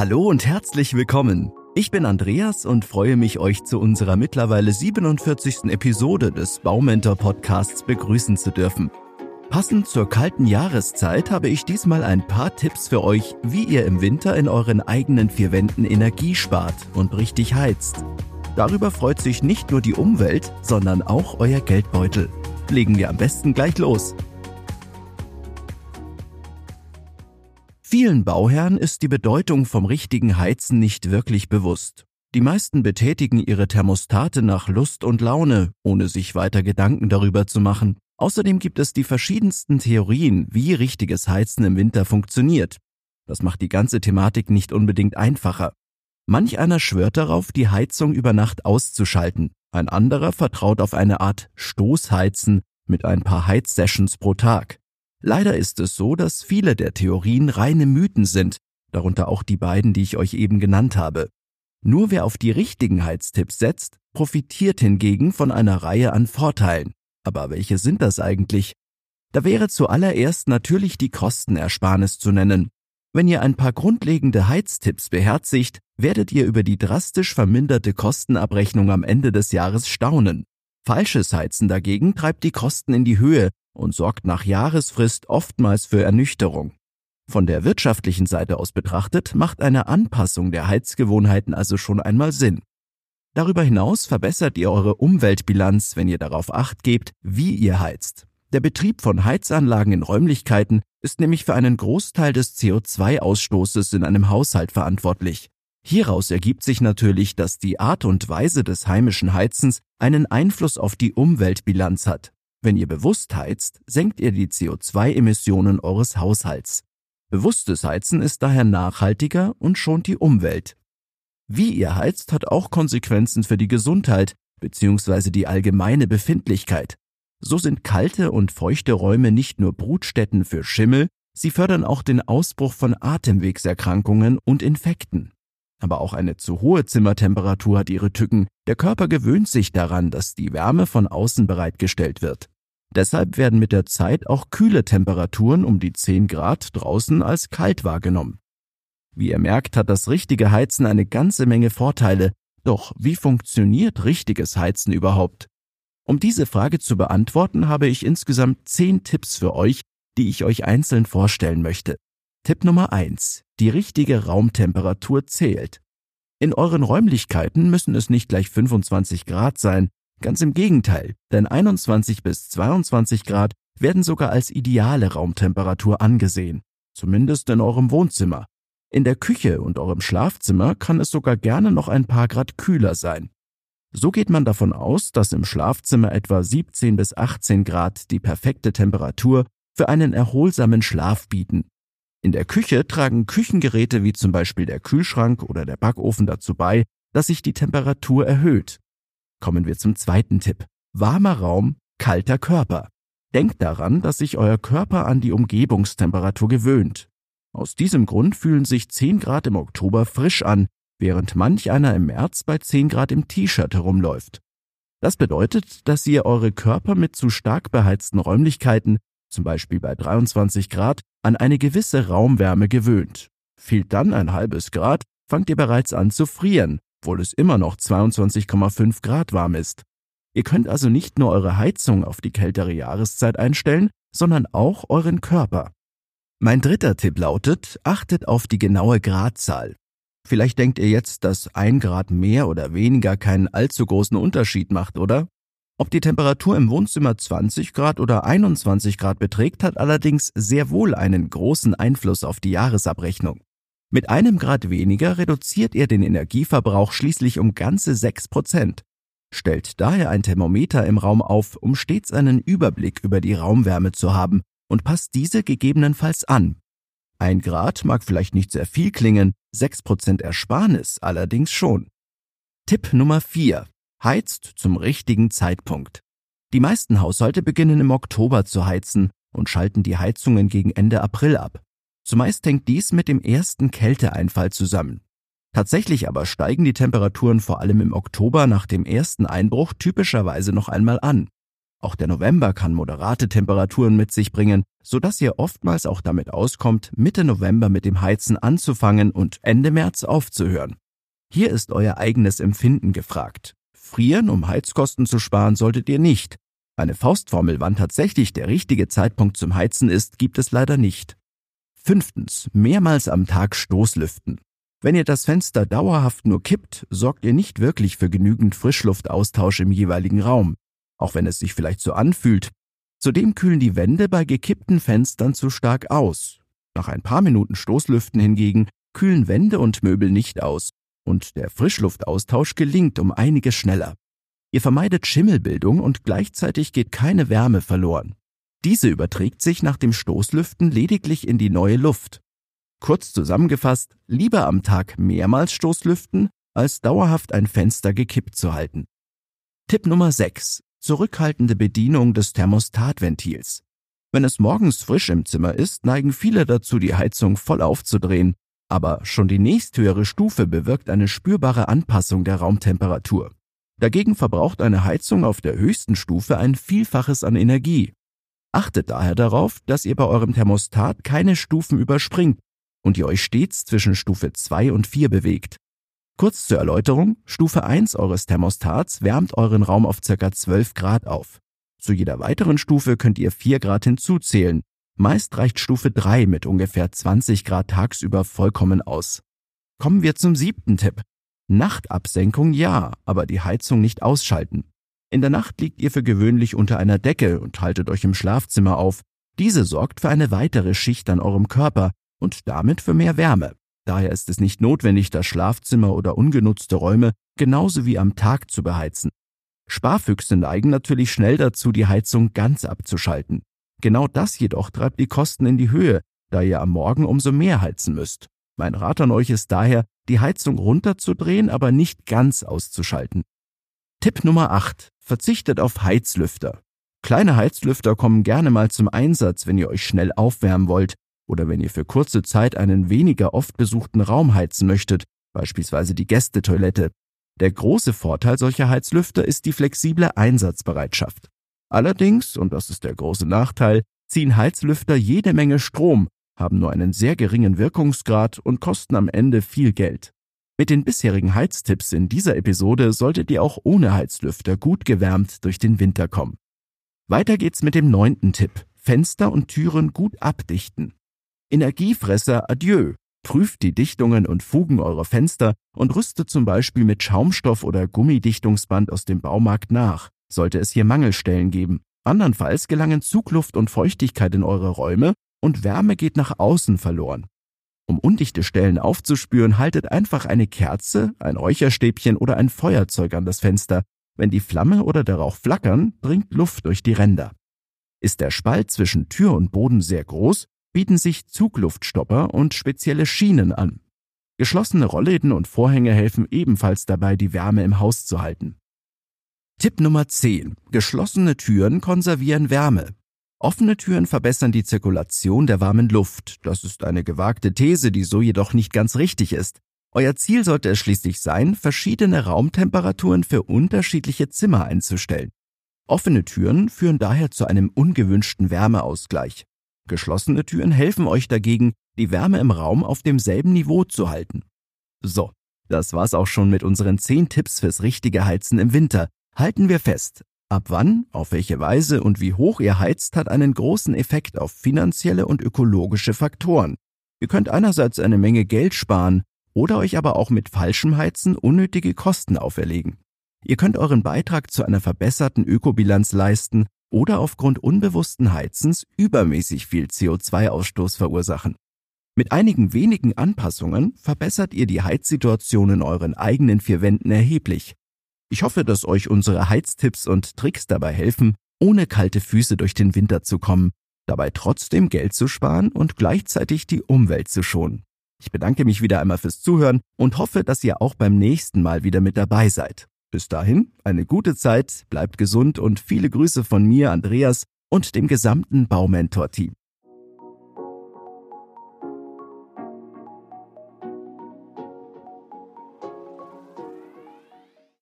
Hallo und herzlich willkommen. Ich bin Andreas und freue mich, euch zu unserer mittlerweile 47. Episode des Baumentor Podcasts begrüßen zu dürfen. Passend zur kalten Jahreszeit habe ich diesmal ein paar Tipps für euch, wie ihr im Winter in euren eigenen vier Wänden Energie spart und richtig heizt. Darüber freut sich nicht nur die Umwelt, sondern auch euer Geldbeutel. Legen wir am besten gleich los. Vielen Bauherren ist die Bedeutung vom richtigen Heizen nicht wirklich bewusst. Die meisten betätigen ihre Thermostate nach Lust und Laune, ohne sich weiter Gedanken darüber zu machen. Außerdem gibt es die verschiedensten Theorien, wie richtiges Heizen im Winter funktioniert. Das macht die ganze Thematik nicht unbedingt einfacher. Manch einer schwört darauf, die Heizung über Nacht auszuschalten. Ein anderer vertraut auf eine Art Stoßheizen mit ein paar Heizsessions pro Tag. Leider ist es so, dass viele der Theorien reine Mythen sind, darunter auch die beiden, die ich euch eben genannt habe. Nur wer auf die richtigen Heiztipps setzt, profitiert hingegen von einer Reihe an Vorteilen. Aber welche sind das eigentlich? Da wäre zuallererst natürlich die Kostenersparnis zu nennen. Wenn ihr ein paar grundlegende Heiztipps beherzigt, werdet ihr über die drastisch verminderte Kostenabrechnung am Ende des Jahres staunen. Falsches Heizen dagegen treibt die Kosten in die Höhe und sorgt nach Jahresfrist oftmals für Ernüchterung. Von der wirtschaftlichen Seite aus betrachtet macht eine Anpassung der Heizgewohnheiten also schon einmal Sinn. Darüber hinaus verbessert ihr eure Umweltbilanz, wenn ihr darauf acht gebt, wie ihr heizt. Der Betrieb von Heizanlagen in Räumlichkeiten ist nämlich für einen Großteil des CO2-Ausstoßes in einem Haushalt verantwortlich. Hieraus ergibt sich natürlich, dass die Art und Weise des heimischen Heizens einen Einfluss auf die Umweltbilanz hat. Wenn ihr bewusst heizt, senkt ihr die CO2-Emissionen eures Haushalts. Bewusstes Heizen ist daher nachhaltiger und schont die Umwelt. Wie ihr heizt, hat auch Konsequenzen für die Gesundheit bzw. die allgemeine Befindlichkeit. So sind kalte und feuchte Räume nicht nur Brutstätten für Schimmel, sie fördern auch den Ausbruch von Atemwegserkrankungen und Infekten. Aber auch eine zu hohe Zimmertemperatur hat ihre Tücken. Der Körper gewöhnt sich daran, dass die Wärme von außen bereitgestellt wird. Deshalb werden mit der Zeit auch kühle Temperaturen um die 10 Grad draußen als kalt wahrgenommen. Wie ihr merkt, hat das richtige Heizen eine ganze Menge Vorteile. Doch wie funktioniert richtiges Heizen überhaupt? Um diese Frage zu beantworten, habe ich insgesamt 10 Tipps für euch, die ich euch einzeln vorstellen möchte. Tipp Nummer eins: Die richtige Raumtemperatur zählt. In euren Räumlichkeiten müssen es nicht gleich 25 Grad sein, ganz im Gegenteil, denn 21 bis 22 Grad werden sogar als ideale Raumtemperatur angesehen, zumindest in eurem Wohnzimmer. In der Küche und eurem Schlafzimmer kann es sogar gerne noch ein paar Grad kühler sein. So geht man davon aus, dass im Schlafzimmer etwa 17 bis 18 Grad die perfekte Temperatur für einen erholsamen Schlaf bieten. In der Küche tragen Küchengeräte wie zum Beispiel der Kühlschrank oder der Backofen dazu bei, dass sich die Temperatur erhöht. Kommen wir zum zweiten Tipp. Warmer Raum, kalter Körper. Denkt daran, dass sich euer Körper an die Umgebungstemperatur gewöhnt. Aus diesem Grund fühlen sich 10 Grad im Oktober frisch an, während manch einer im März bei 10 Grad im T-Shirt herumläuft. Das bedeutet, dass ihr eure Körper mit zu stark beheizten Räumlichkeiten zum Beispiel bei 23 Grad, an eine gewisse Raumwärme gewöhnt. Fehlt dann ein halbes Grad, fangt ihr bereits an zu frieren, obwohl es immer noch 22,5 Grad warm ist. Ihr könnt also nicht nur eure Heizung auf die kältere Jahreszeit einstellen, sondern auch euren Körper. Mein dritter Tipp lautet, achtet auf die genaue Gradzahl. Vielleicht denkt ihr jetzt, dass ein Grad mehr oder weniger keinen allzu großen Unterschied macht, oder? Ob die Temperatur im Wohnzimmer 20 Grad oder 21 Grad beträgt, hat allerdings sehr wohl einen großen Einfluss auf die Jahresabrechnung. Mit einem Grad weniger reduziert ihr den Energieverbrauch schließlich um ganze 6 Prozent. Stellt daher ein Thermometer im Raum auf, um stets einen Überblick über die Raumwärme zu haben und passt diese gegebenenfalls an. Ein Grad mag vielleicht nicht sehr viel klingen, 6 Prozent Ersparnis allerdings schon. Tipp Nummer 4 heizt zum richtigen Zeitpunkt. Die meisten Haushalte beginnen im Oktober zu heizen und schalten die Heizungen gegen Ende April ab. Zumeist hängt dies mit dem ersten Kälteeinfall zusammen. Tatsächlich aber steigen die Temperaturen vor allem im Oktober nach dem ersten Einbruch typischerweise noch einmal an. Auch der November kann moderate Temperaturen mit sich bringen, sodass ihr oftmals auch damit auskommt, Mitte November mit dem Heizen anzufangen und Ende März aufzuhören. Hier ist euer eigenes Empfinden gefragt. Frieren, um Heizkosten zu sparen, solltet ihr nicht. Eine Faustformel, wann tatsächlich der richtige Zeitpunkt zum Heizen ist, gibt es leider nicht. Fünftens, mehrmals am Tag Stoßlüften. Wenn ihr das Fenster dauerhaft nur kippt, sorgt ihr nicht wirklich für genügend Frischluftaustausch im jeweiligen Raum, auch wenn es sich vielleicht so anfühlt. Zudem kühlen die Wände bei gekippten Fenstern zu stark aus. Nach ein paar Minuten Stoßlüften hingegen kühlen Wände und Möbel nicht aus und der Frischluftaustausch gelingt um einiges schneller. Ihr vermeidet Schimmelbildung und gleichzeitig geht keine Wärme verloren. Diese überträgt sich nach dem Stoßlüften lediglich in die neue Luft. Kurz zusammengefasst, lieber am Tag mehrmals Stoßlüften, als dauerhaft ein Fenster gekippt zu halten. Tipp Nummer 6. Zurückhaltende Bedienung des Thermostatventils. Wenn es morgens frisch im Zimmer ist, neigen viele dazu, die Heizung voll aufzudrehen, aber schon die nächsthöhere Stufe bewirkt eine spürbare Anpassung der Raumtemperatur. Dagegen verbraucht eine Heizung auf der höchsten Stufe ein Vielfaches an Energie. Achtet daher darauf, dass ihr bei eurem Thermostat keine Stufen überspringt und ihr euch stets zwischen Stufe 2 und 4 bewegt. Kurz zur Erläuterung, Stufe 1 eures Thermostats wärmt euren Raum auf ca. 12 Grad auf. Zu jeder weiteren Stufe könnt ihr 4 Grad hinzuzählen. Meist reicht Stufe 3 mit ungefähr 20 Grad tagsüber vollkommen aus. Kommen wir zum siebten Tipp. Nachtabsenkung ja, aber die Heizung nicht ausschalten. In der Nacht liegt ihr für gewöhnlich unter einer Decke und haltet euch im Schlafzimmer auf. Diese sorgt für eine weitere Schicht an eurem Körper, und damit für mehr Wärme. Daher ist es nicht notwendig, das Schlafzimmer oder ungenutzte Räume genauso wie am Tag zu beheizen. Sparfüchse neigen natürlich schnell dazu, die Heizung ganz abzuschalten. Genau das jedoch treibt die Kosten in die Höhe, da ihr am Morgen umso mehr heizen müsst. Mein Rat an euch ist daher, die Heizung runterzudrehen, aber nicht ganz auszuschalten. Tipp Nummer 8. Verzichtet auf Heizlüfter. Kleine Heizlüfter kommen gerne mal zum Einsatz, wenn ihr euch schnell aufwärmen wollt, oder wenn ihr für kurze Zeit einen weniger oft besuchten Raum heizen möchtet, beispielsweise die Gästetoilette. Der große Vorteil solcher Heizlüfter ist die flexible Einsatzbereitschaft. Allerdings, und das ist der große Nachteil, ziehen Heizlüfter jede Menge Strom, haben nur einen sehr geringen Wirkungsgrad und kosten am Ende viel Geld. Mit den bisherigen Heiztipps in dieser Episode solltet ihr auch ohne Heizlüfter gut gewärmt durch den Winter kommen. Weiter geht's mit dem neunten Tipp. Fenster und Türen gut abdichten. Energiefresser adieu. Prüft die Dichtungen und Fugen eurer Fenster und rüstet zum Beispiel mit Schaumstoff oder Gummidichtungsband aus dem Baumarkt nach, sollte es hier Mangelstellen geben. Andernfalls gelangen Zugluft und Feuchtigkeit in eure Räume und Wärme geht nach außen verloren. Um undichte Stellen aufzuspüren, haltet einfach eine Kerze, ein Räucherstäbchen oder ein Feuerzeug an das Fenster. Wenn die Flamme oder der Rauch flackern, dringt Luft durch die Ränder. Ist der Spalt zwischen Tür und Boden sehr groß, bieten sich Zugluftstopper und spezielle Schienen an. Geschlossene Rollläden und Vorhänge helfen ebenfalls dabei, die Wärme im Haus zu halten. Tipp Nummer 10. Geschlossene Türen konservieren Wärme. Offene Türen verbessern die Zirkulation der warmen Luft. Das ist eine gewagte These, die so jedoch nicht ganz richtig ist. Euer Ziel sollte es schließlich sein, verschiedene Raumtemperaturen für unterschiedliche Zimmer einzustellen. Offene Türen führen daher zu einem ungewünschten Wärmeausgleich. Geschlossene Türen helfen euch dagegen, die Wärme im Raum auf demselben Niveau zu halten. So, das war's auch schon mit unseren 10 Tipps fürs richtige Heizen im Winter. Halten wir fest. Ab wann, auf welche Weise und wie hoch ihr heizt, hat einen großen Effekt auf finanzielle und ökologische Faktoren. Ihr könnt einerseits eine Menge Geld sparen oder euch aber auch mit falschem Heizen unnötige Kosten auferlegen. Ihr könnt euren Beitrag zu einer verbesserten Ökobilanz leisten oder aufgrund unbewussten Heizens übermäßig viel CO2-Ausstoß verursachen. Mit einigen wenigen Anpassungen verbessert ihr die Heizsituation in euren eigenen vier Wänden erheblich. Ich hoffe, dass euch unsere Heiztipps und Tricks dabei helfen, ohne kalte Füße durch den Winter zu kommen, dabei trotzdem Geld zu sparen und gleichzeitig die Umwelt zu schonen. Ich bedanke mich wieder einmal fürs Zuhören und hoffe, dass ihr auch beim nächsten Mal wieder mit dabei seid. Bis dahin, eine gute Zeit, bleibt gesund und viele Grüße von mir, Andreas, und dem gesamten Baumentor-Team.